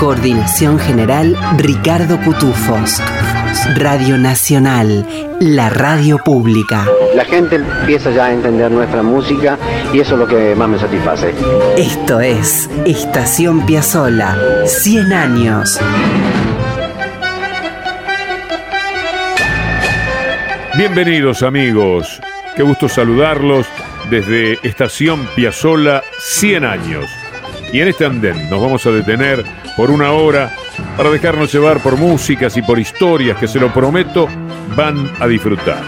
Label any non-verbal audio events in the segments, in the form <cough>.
Coordinación general Ricardo Cutufos. Radio Nacional, la radio pública. La gente empieza ya a entender nuestra música y eso es lo que más me satisface. Esto es Estación Piazzola, 100 años. Bienvenidos amigos, qué gusto saludarlos desde Estación Piazzola 100 años. Y en este andén nos vamos a detener por una hora para dejarnos llevar por músicas y por historias que se lo prometo van a disfrutar.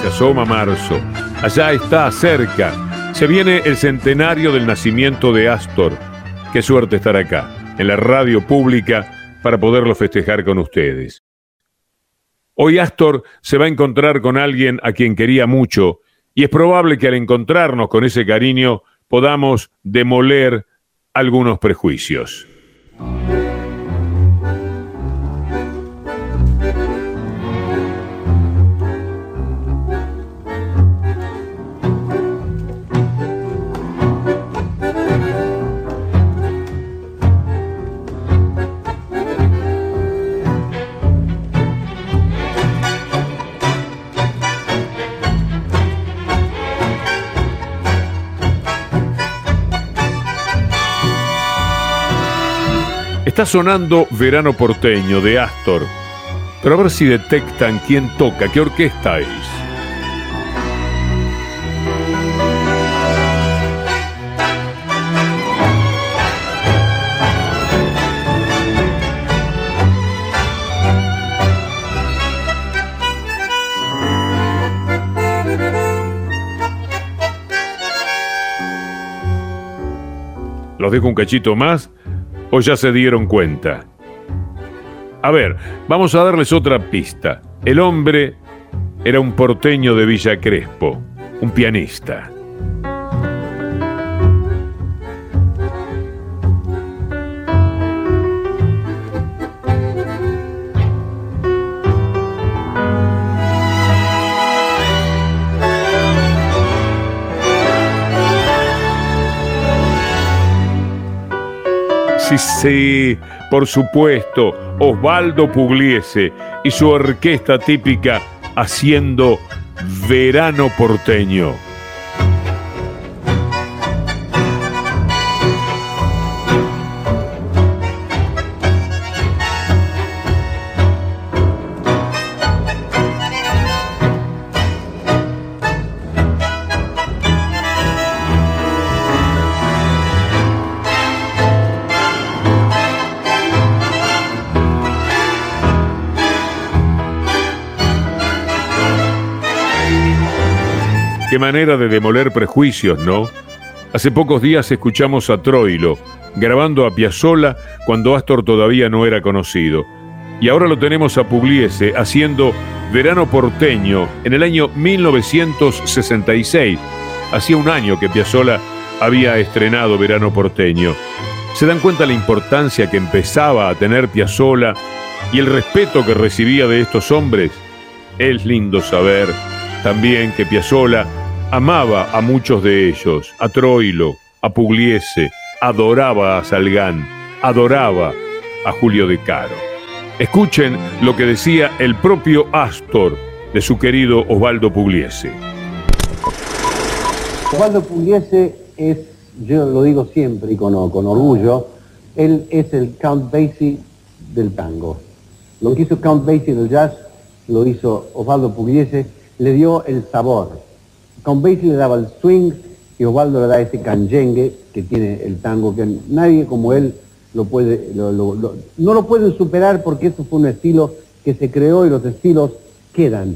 Se asoma marzo, allá está cerca, se viene el centenario del nacimiento de Astor. Qué suerte estar acá, en la radio pública, para poderlo festejar con ustedes. Hoy Astor se va a encontrar con alguien a quien quería mucho, y es probable que al encontrarnos con ese cariño podamos demoler algunos prejuicios. Está sonando Verano Porteño de Astor, pero a ver si detectan quién toca, qué orquesta es. Los dejo un cachito más ¿O ya se dieron cuenta? A ver, vamos a darles otra pista. El hombre era un porteño de Villa Crespo, un pianista. Sí, sí, por supuesto, Osvaldo Pugliese y su orquesta típica haciendo Verano Porteño. Manera de demoler prejuicios, ¿no? Hace pocos días escuchamos a Troilo grabando a Piazzolla cuando Astor todavía no era conocido. Y ahora lo tenemos a Pugliese haciendo Verano Porteño en el año 1966. Hacía un año que Piazzolla había estrenado Verano Porteño. ¿Se dan cuenta la importancia que empezaba a tener Piazzolla y el respeto que recibía de estos hombres? Es lindo saber también que Piazzolla amaba a muchos de ellos, a Troilo, a Pugliese, adoraba a Salgán, adoraba a Julio de Caro. Escuchen lo que decía el propio Astor de su querido Osvaldo Pugliese. Osvaldo Pugliese es, yo lo digo siempre y con, orgullo, él es el Count Basie del tango. Lo que hizo Count Basie del jazz lo hizo Osvaldo Pugliese le dio el sabor. Con Basie le daba el swing y Osvaldo le da ese canyengue que tiene el tango, que nadie como él lo puede, no lo pueden superar porque eso fue un estilo que se creó y los estilos quedan.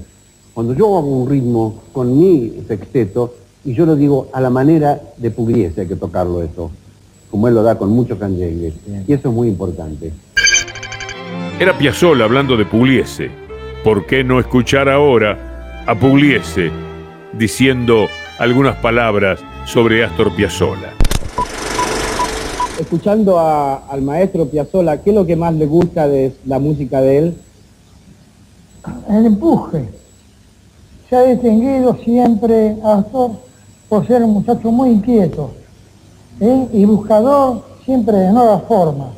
Cuando yo hago un ritmo con mi sexteto, y yo lo digo a la manera de Pugliese hay que tocarlo eso. como él lo da con mucho canyengue. Y eso es muy importante. Era Piazzolla hablando de Pugliese. ¿Por qué no escuchar ahora a Pugliese diciendo algunas palabras sobre Astor Piazzolla? Escuchando al maestro Piazzolla, ¿qué es lo que más le gusta de la música de él? El empuje. Se ha distinguido siempre Astor por ser un muchacho muy inquieto ¿eh? y buscador siempre de nuevas formas.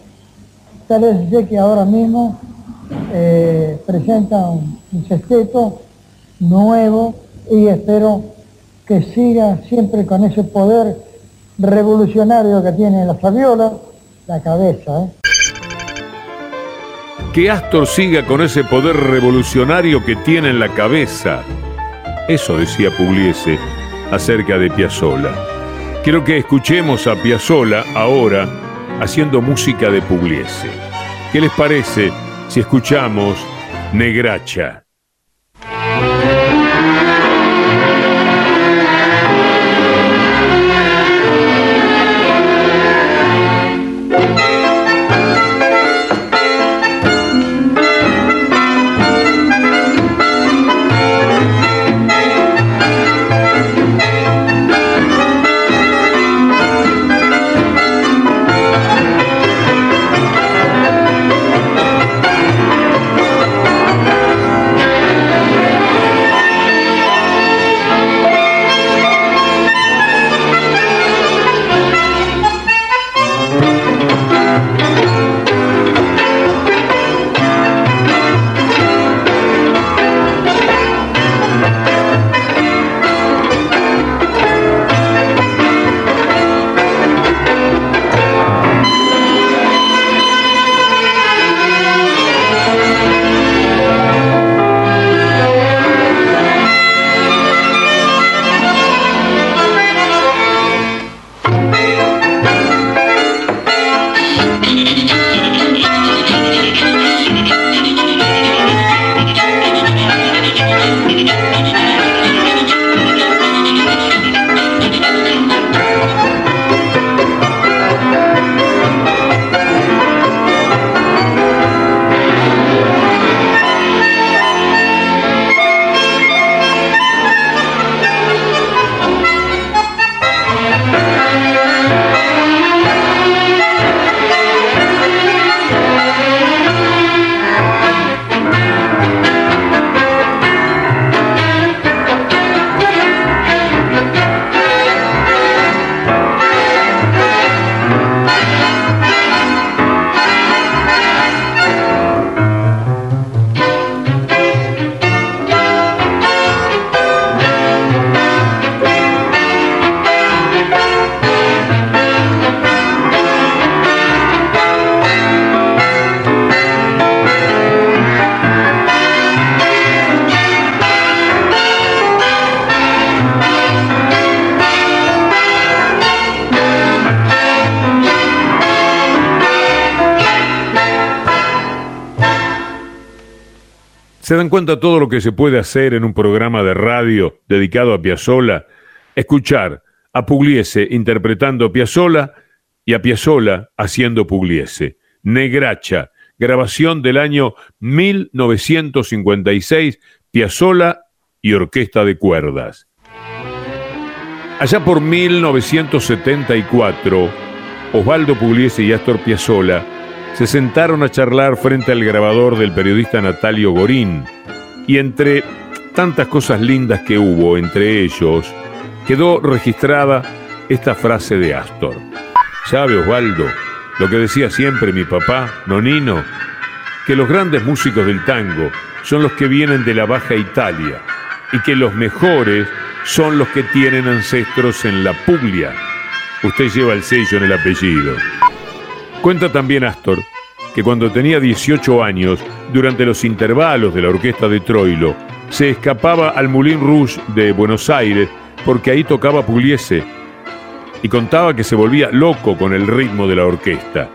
Tal vez que ahora mismo eh, presenta un, un nuevo y espero que siga siempre con ese poder revolucionario que tiene la Fabiola, la cabeza. ¿eh? Que Astor siga con ese poder revolucionario que tiene en la cabeza. Eso decía Pugliese acerca de Piazzolla. Quiero que escuchemos a Piazzolla ahora haciendo música de Pugliese. ¿Qué les parece si escuchamos Negracha? ¿Se dan cuenta todo lo que se puede hacer en un programa de radio dedicado a Piazzolla? Escuchar a Pugliese interpretando Piazzolla y a Piazzolla haciendo Pugliese. Negracha, grabación del año 1956, Piazzolla y Orquesta de Cuerdas. Allá por 1974, Osvaldo Pugliese y Astor Piazzolla se sentaron a charlar frente al grabador del periodista Natalio Gorín y entre tantas cosas lindas que hubo entre ellos, quedó registrada esta frase de Astor. ¿Sabe Osvaldo lo que decía siempre mi papá, Nonino? Que los grandes músicos del tango son los que vienen de la Baja Italia y que los mejores son los que tienen ancestros en la Puglia. Usted lleva el sello en el apellido. Cuenta también Astor que cuando tenía 18 años, durante los intervalos de la orquesta de Troilo, se escapaba al Moulin Rouge de Buenos Aires porque ahí tocaba Pugliese y contaba que se volvía loco con el ritmo de la orquesta.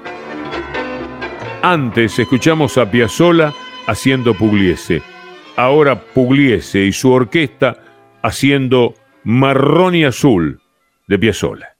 Antes escuchamos a Piazzolla haciendo Pugliese, ahora Pugliese y su orquesta haciendo Marrón y Azul de Piazzolla.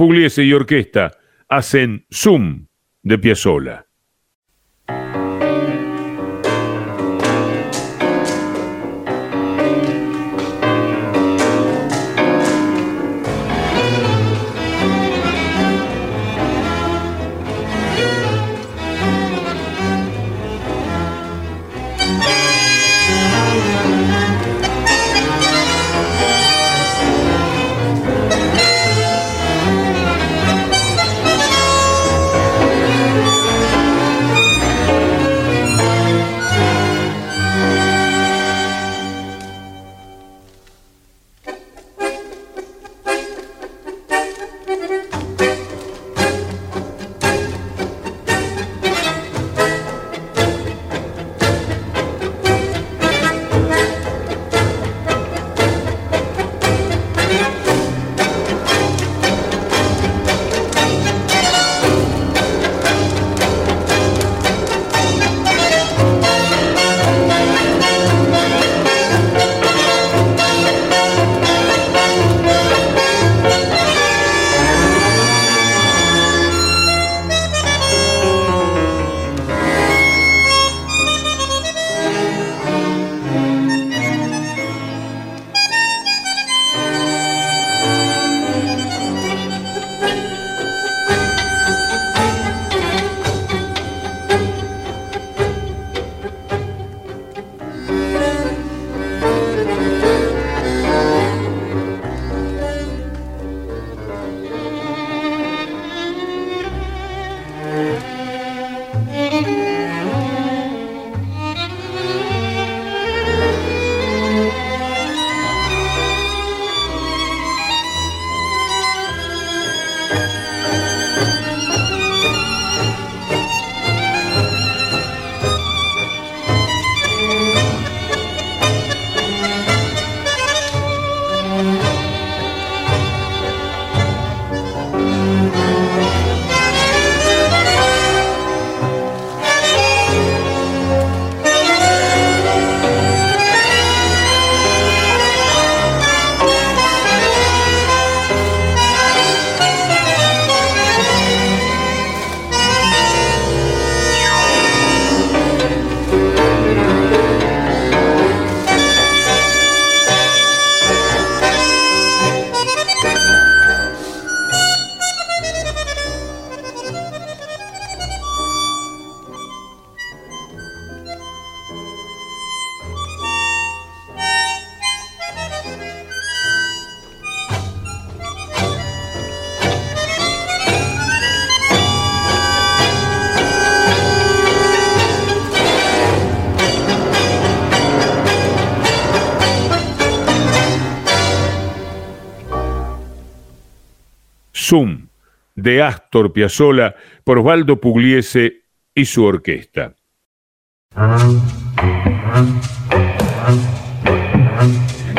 Pugliese y orquesta hacen Zoom de Piazzolla. Astor Piazzolla por Osvaldo Pugliese y su orquesta.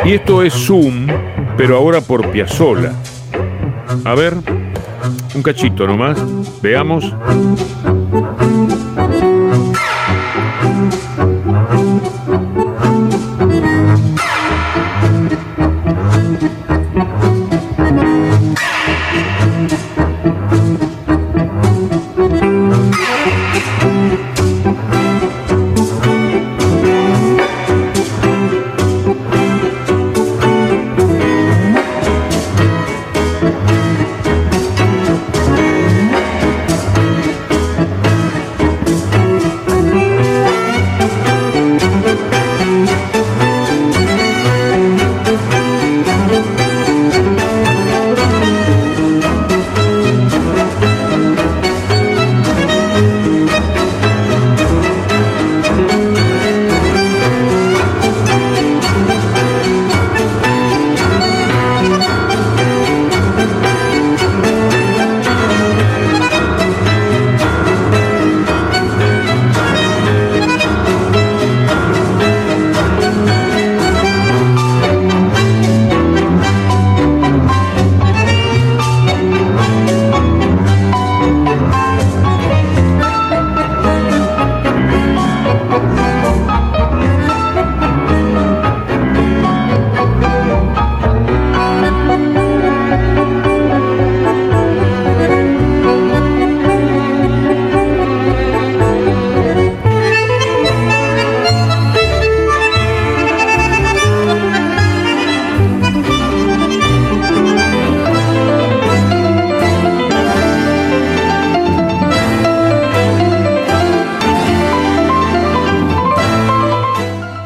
Y esto es Zoom, pero ahora por Piazzolla. A ver, un cachito nomás, veamos.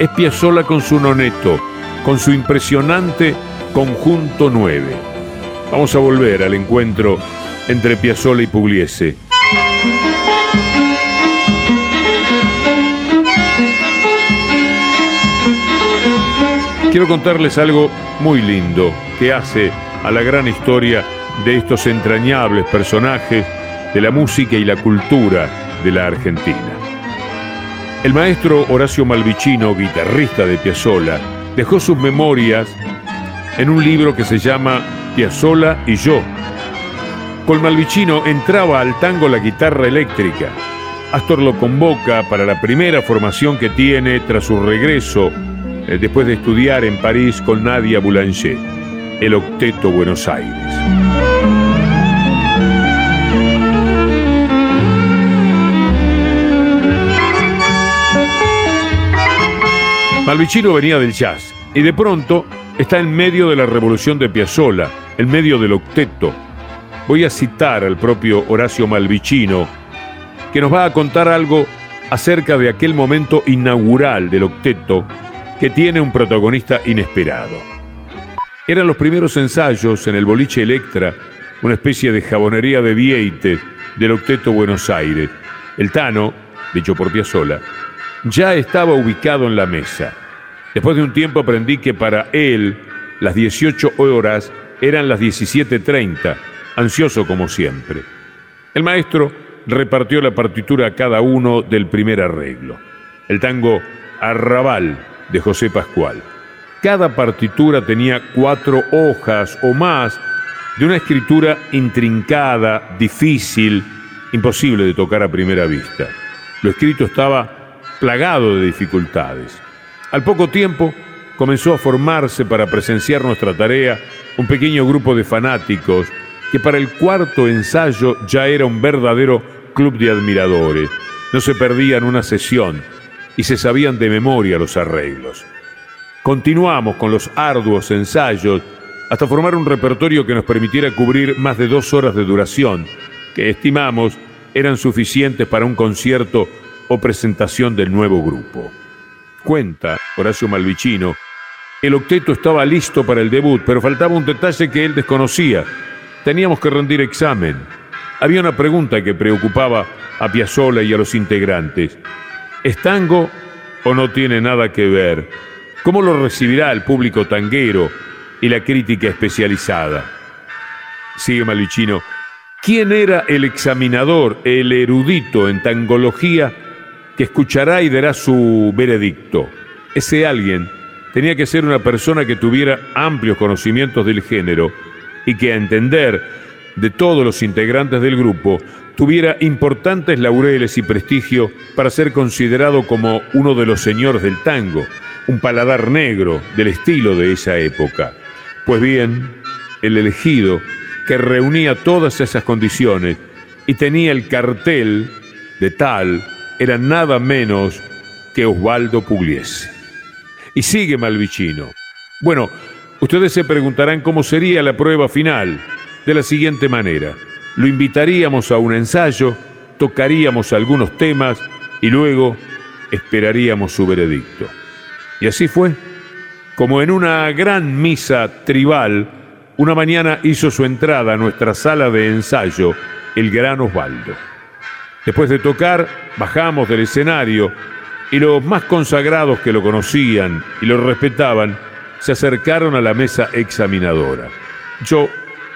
Es Piazzolla con su noneto, con su impresionante Conjunto 9. Vamos a volver al encuentro entre Piazzolla y Pugliese. Quiero contarles algo muy lindo que hace a la gran historia de estos entrañables personajes de la música y la cultura de la Argentina. El maestro Horacio Malvicino, guitarrista de Piazzolla, dejó sus memorias en un libro que se llama Piazzolla y yo. Con Malvicino entraba al tango la guitarra eléctrica. Astor lo convoca para la primera formación que tiene tras su regreso eh, después de estudiar en París con Nadia Boulanger, el Octeto Buenos Aires. Malvicino venía del jazz y de pronto está en medio de la revolución de Piazzolla, en medio del octeto. Voy a citar al propio Horacio Malvicino, que nos va a contar algo acerca de aquel momento inaugural del octeto que tiene un protagonista inesperado. Eran los primeros ensayos en el boliche Electra, una especie de jabonería de Vieites del octeto Buenos Aires. El Tano, dicho por Piazzolla, ya estaba ubicado en la mesa. Después de un tiempo aprendí que para él las 18 horas eran las 17.30, ansioso como siempre. El maestro repartió la partitura a cada uno del primer arreglo. El tango Arrabal de José Pascual. Cada partitura tenía cuatro hojas o más de una escritura intrincada, difícil, imposible de tocar a primera vista. Lo escrito estaba plagado de dificultades. Al poco tiempo comenzó a formarse para presenciar nuestra tarea un pequeño grupo de fanáticos que para el cuarto ensayo ya era un verdadero club de admiradores. No se perdían una sesión y se sabían de memoria los arreglos. Continuamos con los arduos ensayos hasta formar un repertorio que nos permitiera cubrir más de dos horas de duración, que estimamos eran suficientes para un concierto o presentación del nuevo grupo. Cuenta Horacio Malvicino, el octeto estaba listo para el debut, pero faltaba un detalle que él desconocía. Teníamos que rendir examen. Había una pregunta que preocupaba a Piazzolla y a los integrantes. ¿Es tango o no tiene nada que ver? ¿Cómo lo recibirá el público tanguero y la crítica especializada? Sigue Malvicino. ¿Quién era el examinador, el erudito en tangología que escuchará y dará su veredicto. Ese alguien tenía que ser una persona que tuviera amplios conocimientos del género y que a entender de todos los integrantes del grupo tuviera importantes laureles y prestigio para ser considerado como uno de los señores del tango, un paladar negro del estilo de esa época. Pues bien, el elegido, que reunía todas esas condiciones y tenía el cartel de tal era nada menos que Osvaldo Pugliese. Y sigue Malvicino. Bueno, ustedes se preguntarán cómo sería la prueba final. De la siguiente manera, lo invitaríamos a un ensayo, tocaríamos algunos temas y luego esperaríamos su veredicto. Y así fue. Como en una gran misa tribal, una mañana hizo su entrada a nuestra sala de ensayo el gran Osvaldo. Después de tocar, bajamos del escenario y los más consagrados que lo conocían y lo respetaban se acercaron a la mesa examinadora. Yo,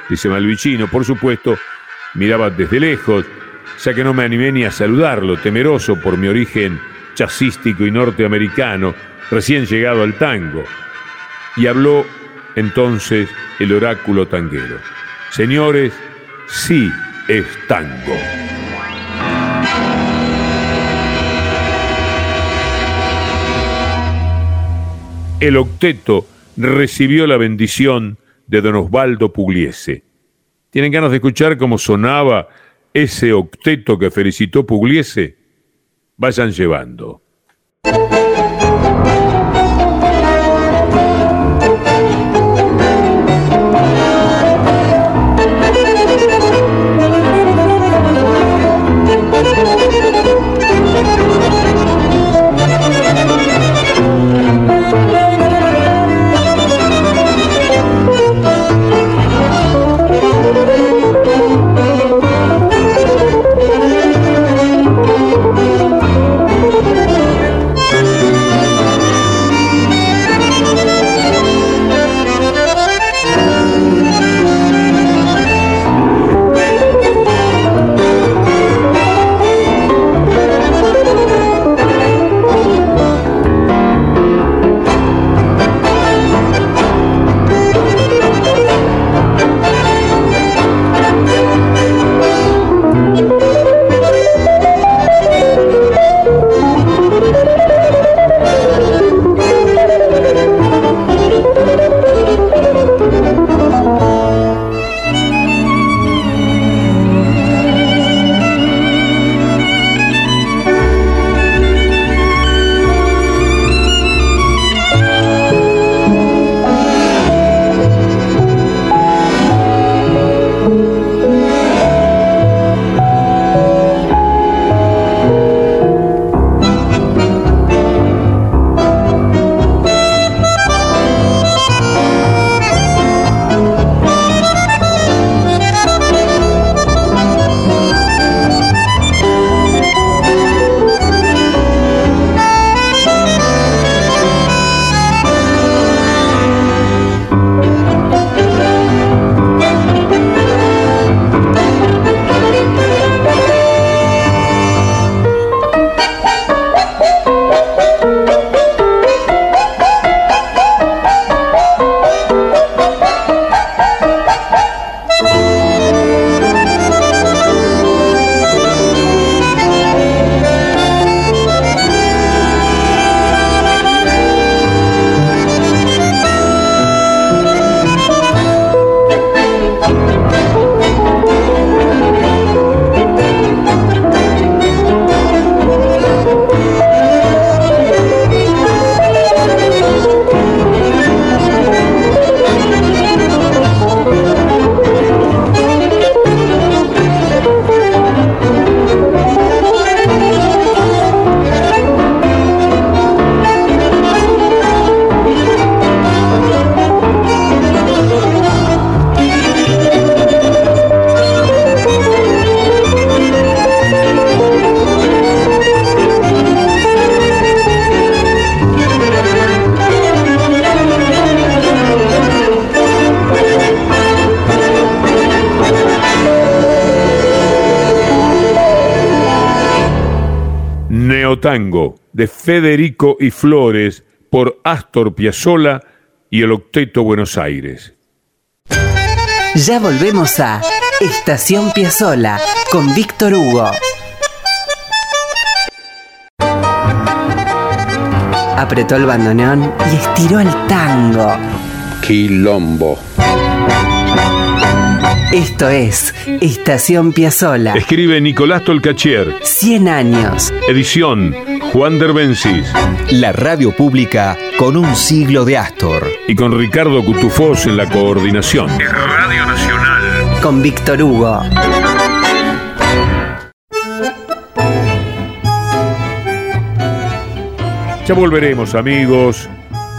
dice Malvicino, por supuesto, miraba desde lejos, ya que no me animé ni a saludarlo, temeroso por mi origen chasístico y norteamericano, recién llegado al tango. Y habló entonces el oráculo tanguero. Señores, sí es tango. El octeto recibió la bendición de don Osvaldo Pugliese. ¿Tienen ganas de escuchar cómo sonaba ese octeto que felicitó Pugliese? Vayan llevando. Federico y Flores por Astor Piazzolla y el Octeto Buenos Aires. Ya volvemos a Estación Piazzola con Víctor Hugo. Apretó el bandoneón y estiró el tango. Quilombo. Esto es Estación Piazzola. Escribe Nicolás Tolcachier. 100 años. Edición Juan Derbencis. La radio pública con un siglo de Astor. Y con Ricardo Cutufós en la coordinación. Radio Nacional. Con Víctor Hugo. Ya volveremos amigos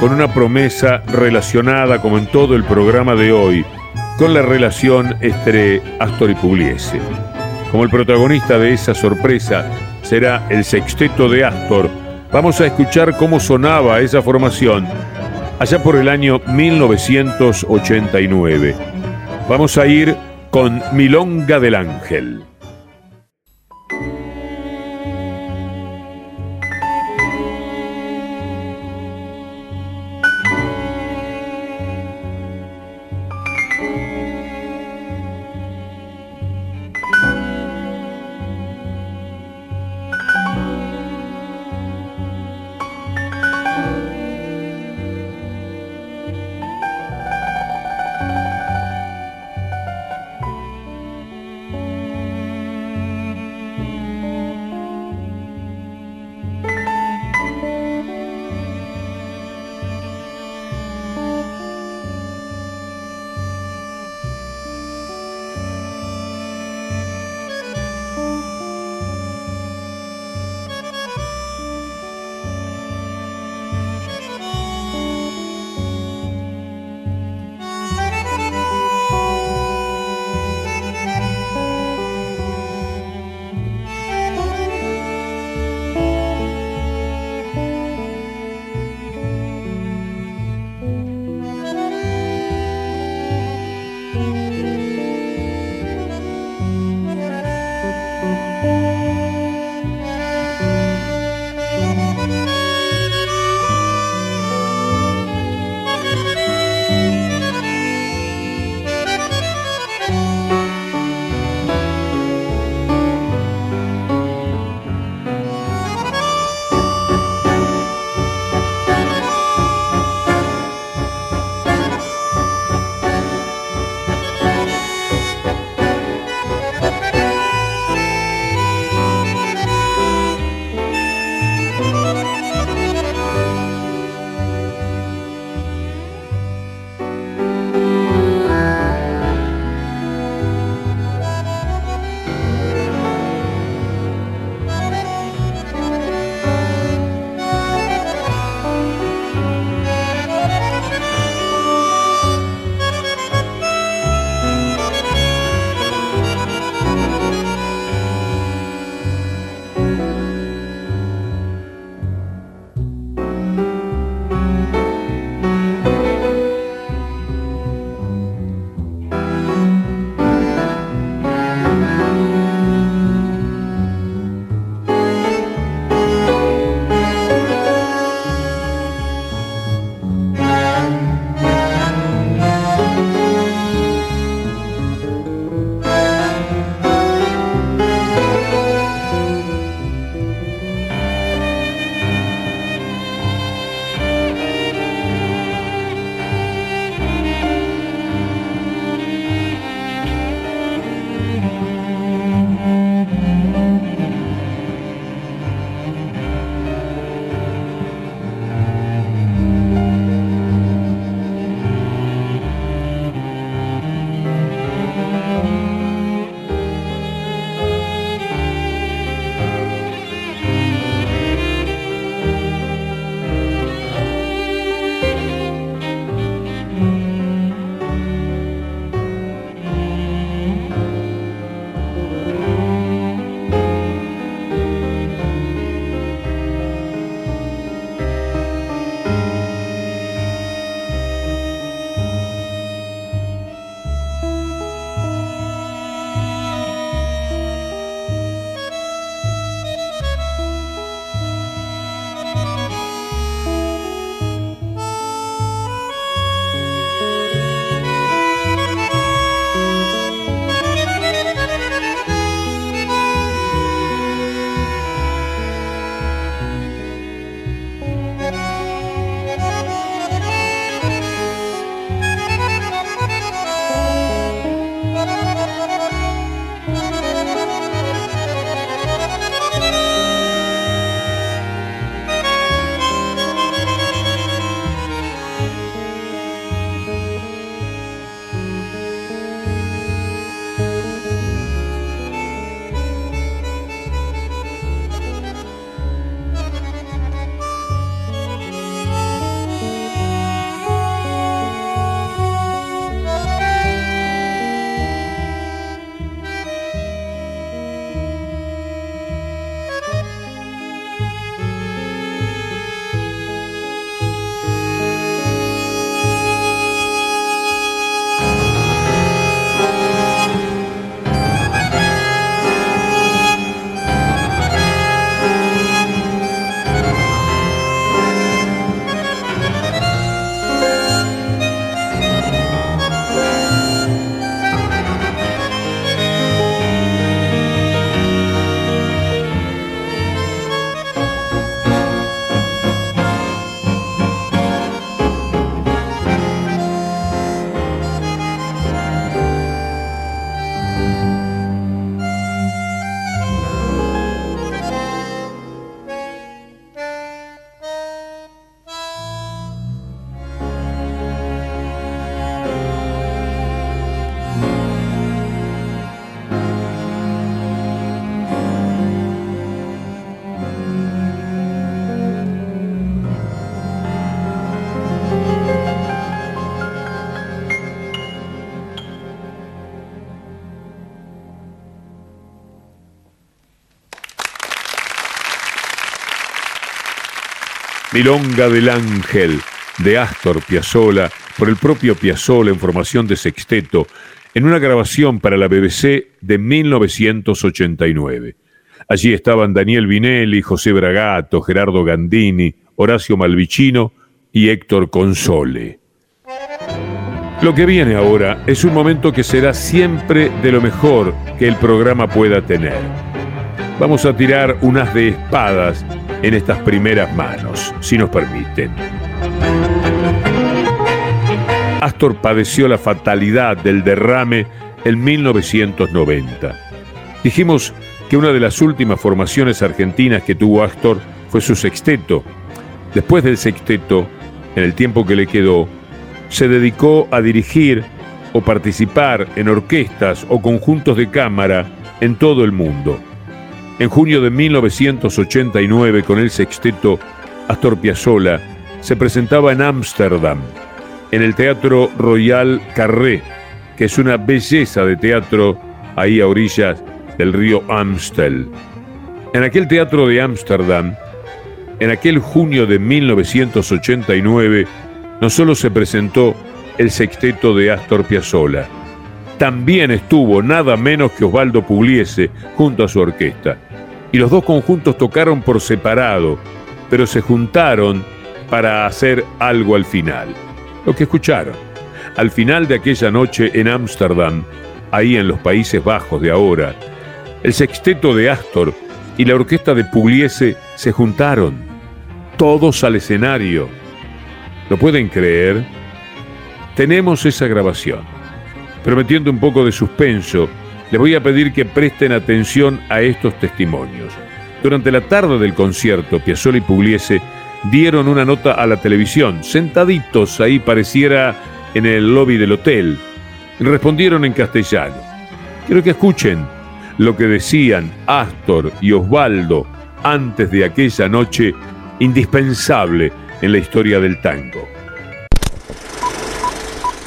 con una promesa relacionada como en todo el programa de hoy con la relación entre Astor y Pugliese. Como el protagonista de esa sorpresa será el sexteto de Astor, vamos a escuchar cómo sonaba esa formación allá por el año 1989. Vamos a ir con Milonga del Ángel. Milonga del Ángel de Astor Piazzolla por el propio Piazzolla en formación de sexteto en una grabación para la BBC de 1989. Allí estaban Daniel Vinelli, José Bragato, Gerardo Gandini, Horacio Malvicino y Héctor Console. Lo que viene ahora es un momento que será siempre de lo mejor que el programa pueda tener. Vamos a tirar unas de espadas en estas primeras manos, si nos permiten. Astor padeció la fatalidad del derrame en 1990. Dijimos que una de las últimas formaciones argentinas que tuvo Astor fue su sexteto. Después del sexteto, en el tiempo que le quedó, se dedicó a dirigir o participar en orquestas o conjuntos de cámara en todo el mundo. En junio de 1989, con el sexteto Astor Piazzolla, se presentaba en Ámsterdam, en el Teatro Royal Carré, que es una belleza de teatro ahí a orillas del río Amstel. En aquel teatro de Ámsterdam, en aquel junio de 1989, no solo se presentó el sexteto de Astor Piazzolla, también estuvo nada menos que Osvaldo Pugliese junto a su orquesta. Y los dos conjuntos tocaron por separado, pero se juntaron para hacer algo al final. Lo que escucharon. Al final de aquella noche en Ámsterdam, ahí en los Países Bajos de ahora, el sexteto de Astor y la orquesta de Pugliese se juntaron, todos al escenario. ¿Lo pueden creer? Tenemos esa grabación. Prometiendo un poco de suspenso, les voy a pedir que presten atención a estos testimonios. Durante la tarde del concierto, Piazzolla y Pugliese dieron una nota a la televisión, sentaditos ahí pareciera en el lobby del hotel. Respondieron en castellano. Quiero que escuchen lo que decían Astor y Osvaldo antes de aquella noche indispensable en la historia del tango.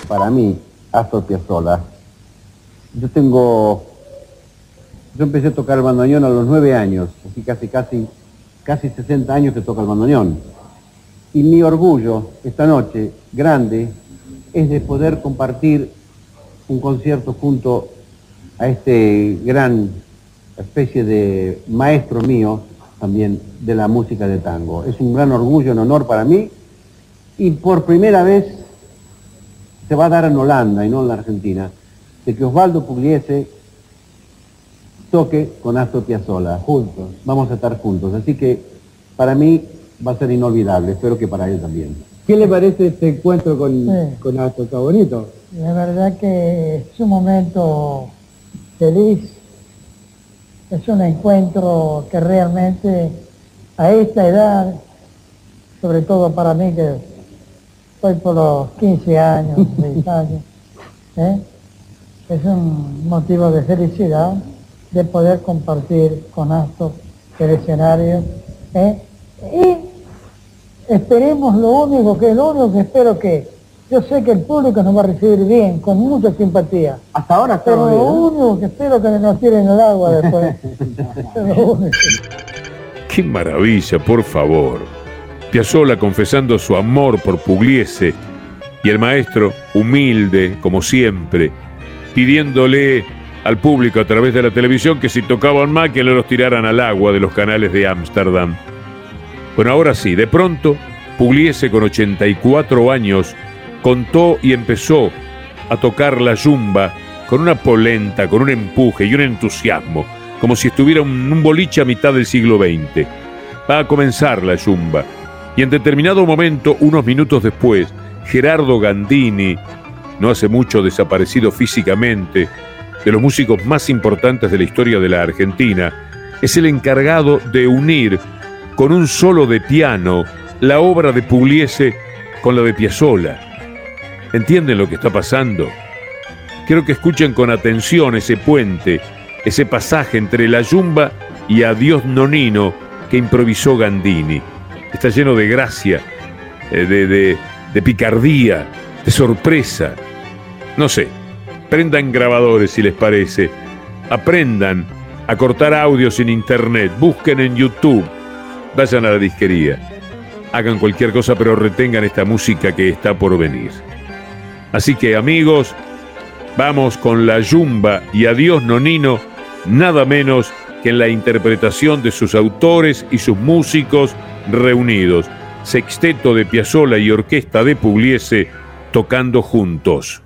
Para mí, Astor Piazzolla, yo tengo, yo empecé a tocar el bandoneón a los nueve años, así casi, casi casi 60 años que toca el bandoneón. Y mi orgullo esta noche, grande, es de poder compartir un concierto junto a este gran especie de maestro mío también de la música de tango. Es un gran orgullo, un honor para mí y por primera vez se va a dar en Holanda y no en la Argentina, de que Osvaldo Pugliese toque con Astor Piazzolla, juntos, vamos a estar juntos. Así que para mí va a ser inolvidable, espero que para él también. ¿Qué le parece este encuentro con, con Astor? ¿Está bonito? La verdad que es un momento feliz, es un encuentro que realmente a esta edad, sobre todo para mí que estoy por los 15 años, 6 <laughs> años, ¿eh? Es un motivo de felicidad de poder compartir con Astor el escenario. ¿eh? Y esperemos lo único que, lo único que espero que, yo sé que el público nos va a recibir bien, con mucha simpatía. Hasta ahora Pero lo único que espero que nos tiren el agua después. <laughs> Qué maravilla, por favor. Piazzolla confesando su amor por Pugliese y el maestro, humilde, como siempre, pidiéndole al público a través de la televisión que si tocaban más que le los tiraran al agua de los canales de Ámsterdam. Bueno, ahora sí, de pronto, Pugliese con 84 años contó y empezó a tocar la yumba con una polenta, con un empuje y un entusiasmo, como si estuviera un, un boliche a mitad del siglo XX. Va a comenzar la yumba. Y en determinado momento, unos minutos después, Gerardo Gandini, no hace mucho desaparecido físicamente, de los músicos más importantes de la historia de la Argentina, es el encargado de unir con un solo de piano la obra de Pugliese con la de Piazzolla. ¿Entienden lo que está pasando? Quiero que escuchen con atención ese puente, ese pasaje entre la yumba y Adiós Nonino que improvisó Gandini. Está lleno de gracia, eh, de, de, de picardía, de sorpresa. No sé, prendan grabadores si les parece. Aprendan a cortar audios en internet. Busquen en YouTube. Vayan a la disquería. hagan cualquier cosa, pero retengan esta música que está por venir. Así que amigos, vamos con la yumba y adiós nonino, nada menos que en la interpretación de sus autores y sus músicos reunidos, sexteto de Piazzolla y orquesta de Pugliese tocando juntos.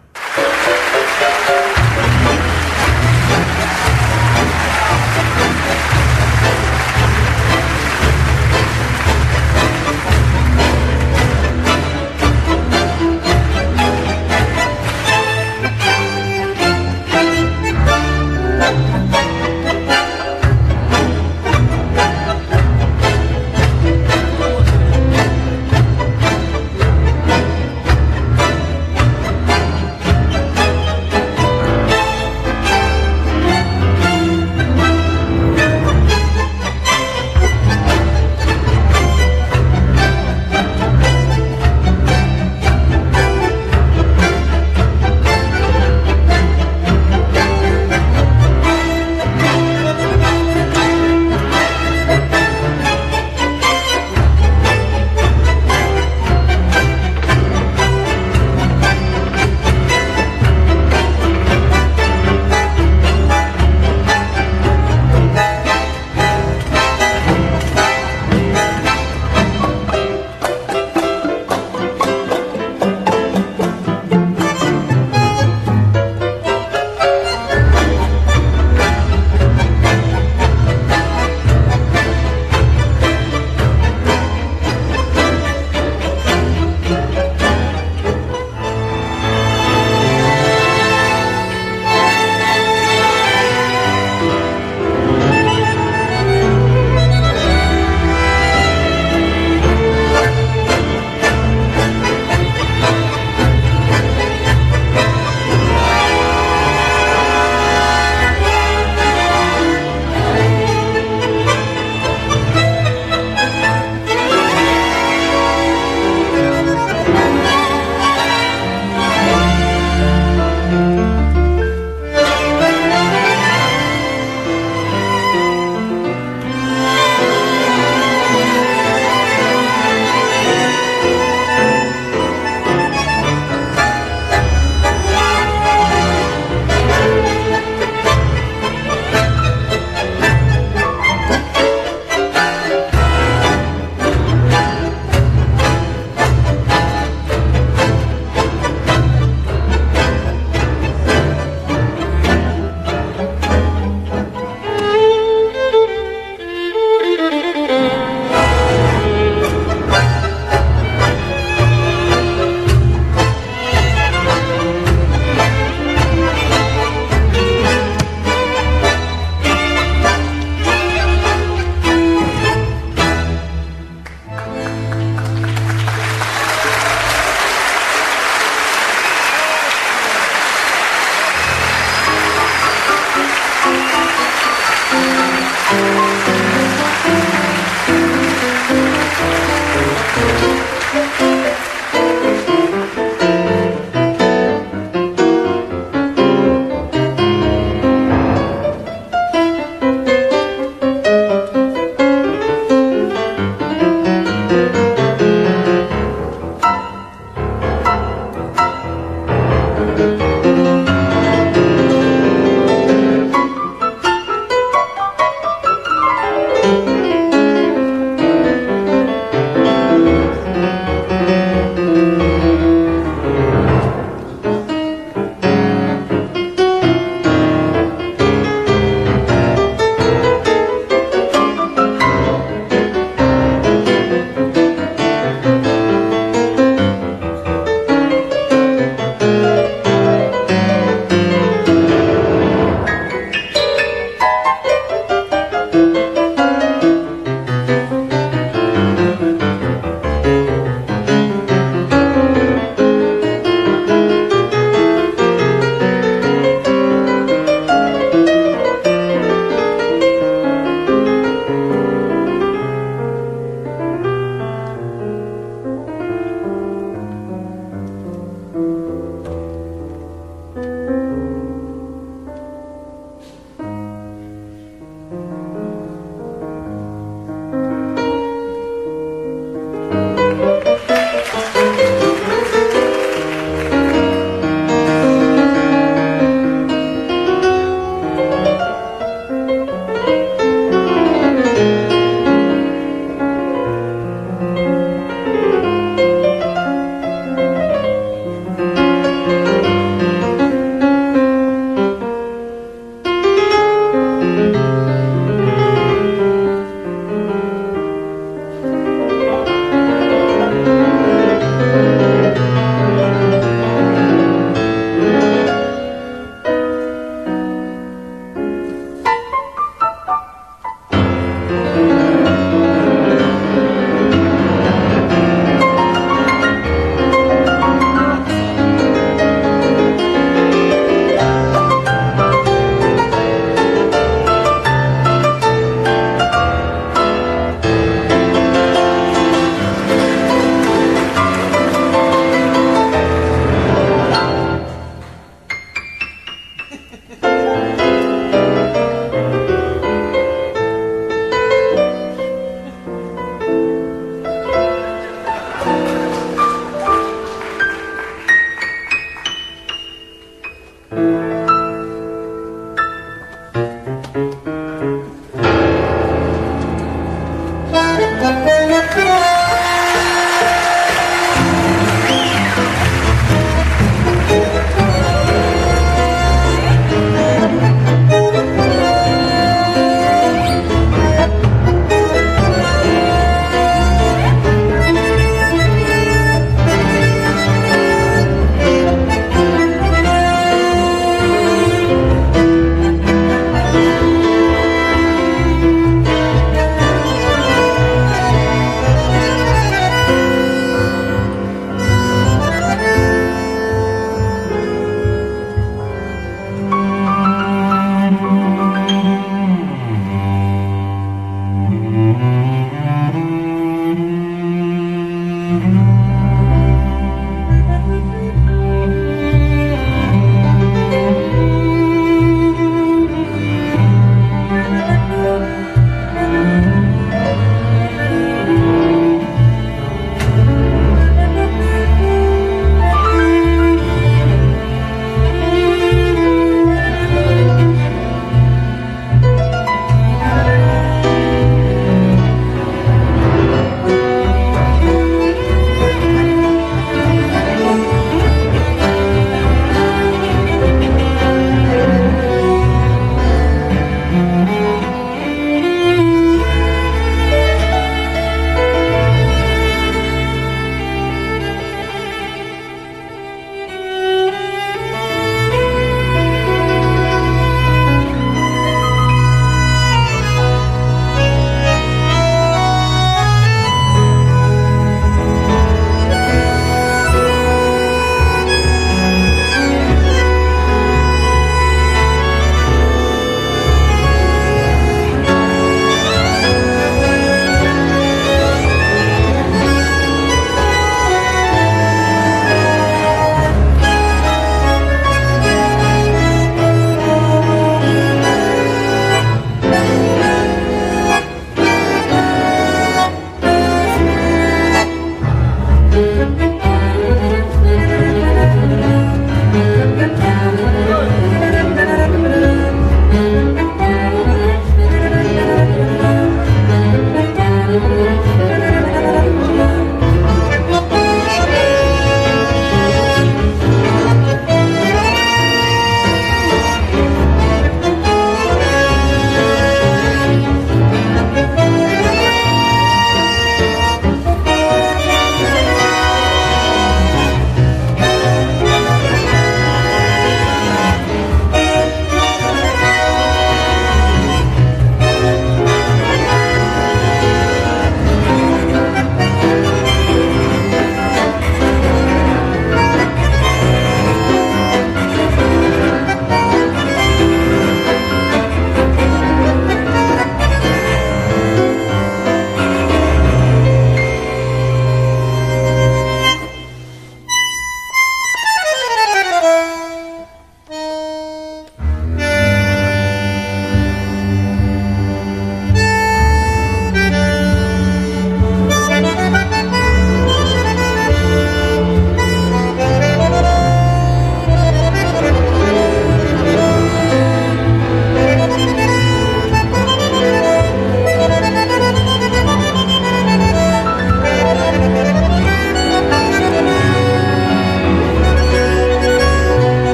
Música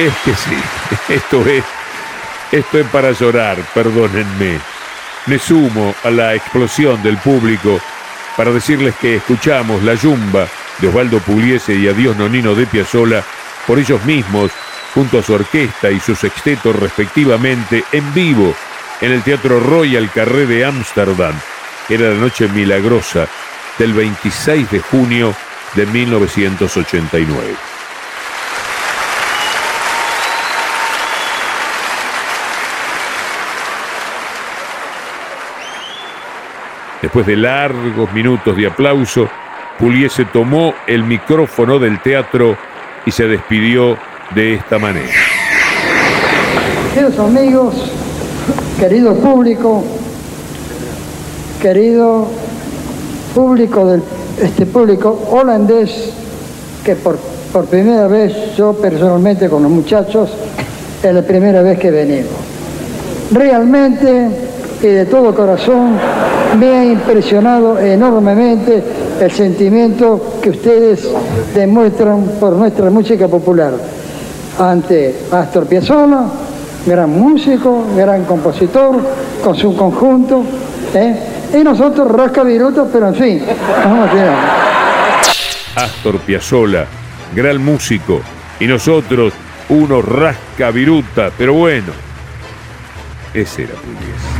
Es que sí, <laughs> esto es, esto es para llorar, perdónenme. Me sumo a la explosión del público para decirles que escuchamos La Yumba de Osvaldo Pugliese y Adiós Nonino de Piazzola por ellos mismos, junto a su orquesta y su sexteto respectivamente, en vivo en el Teatro Royal Carré de Ámsterdam. Era la noche milagrosa del 26 de junio de 1989. Después de largos minutos de aplauso, Puliese tomó el micrófono del teatro y se despidió de esta manera. Queridos amigos, querido público, querido público del este público holandés que por, por primera vez yo personalmente con los muchachos es la primera vez que venimos. Realmente y de todo corazón me ha impresionado enormemente el sentimiento que ustedes demuestran por nuestra música popular ante Astor Piazzolla, gran músico, gran compositor, con su conjunto, ¿eh? y nosotros rasca virutas, pero en fin, vamos a Astor Piazzolla, gran músico, y nosotros unos rasca viruta, pero bueno, ese era Pugliese.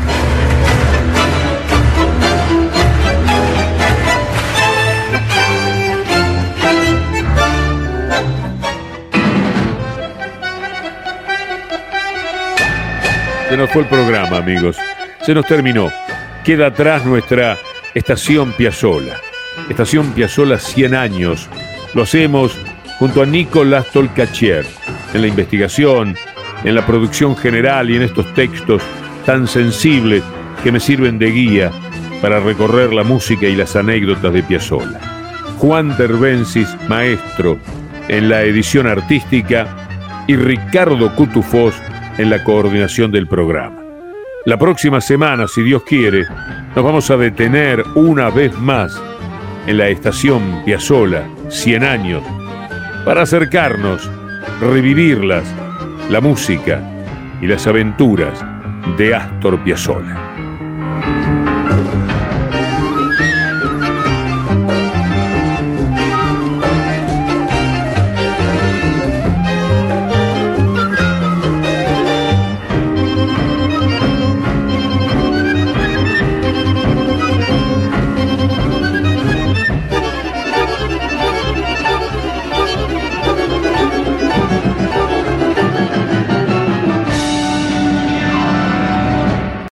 Se nos fue el programa, amigos. Se nos terminó. Queda atrás nuestra estación Piazzola. Estación Piazzola 100 años. Lo hacemos junto a Nicolás Tolcachier en la investigación, en la producción general y en estos textos tan sensibles que me sirven de guía para recorrer la música y las anécdotas de Piazzola. Juan Terbensis, maestro, en la edición artística y Ricardo Cutufós en la coordinación del programa. La próxima semana, si Dios quiere, nos vamos a detener una vez más en la estación Piazzola, 100 años, para acercarnos, revivirlas, la música y las aventuras de Astor Piazzolla.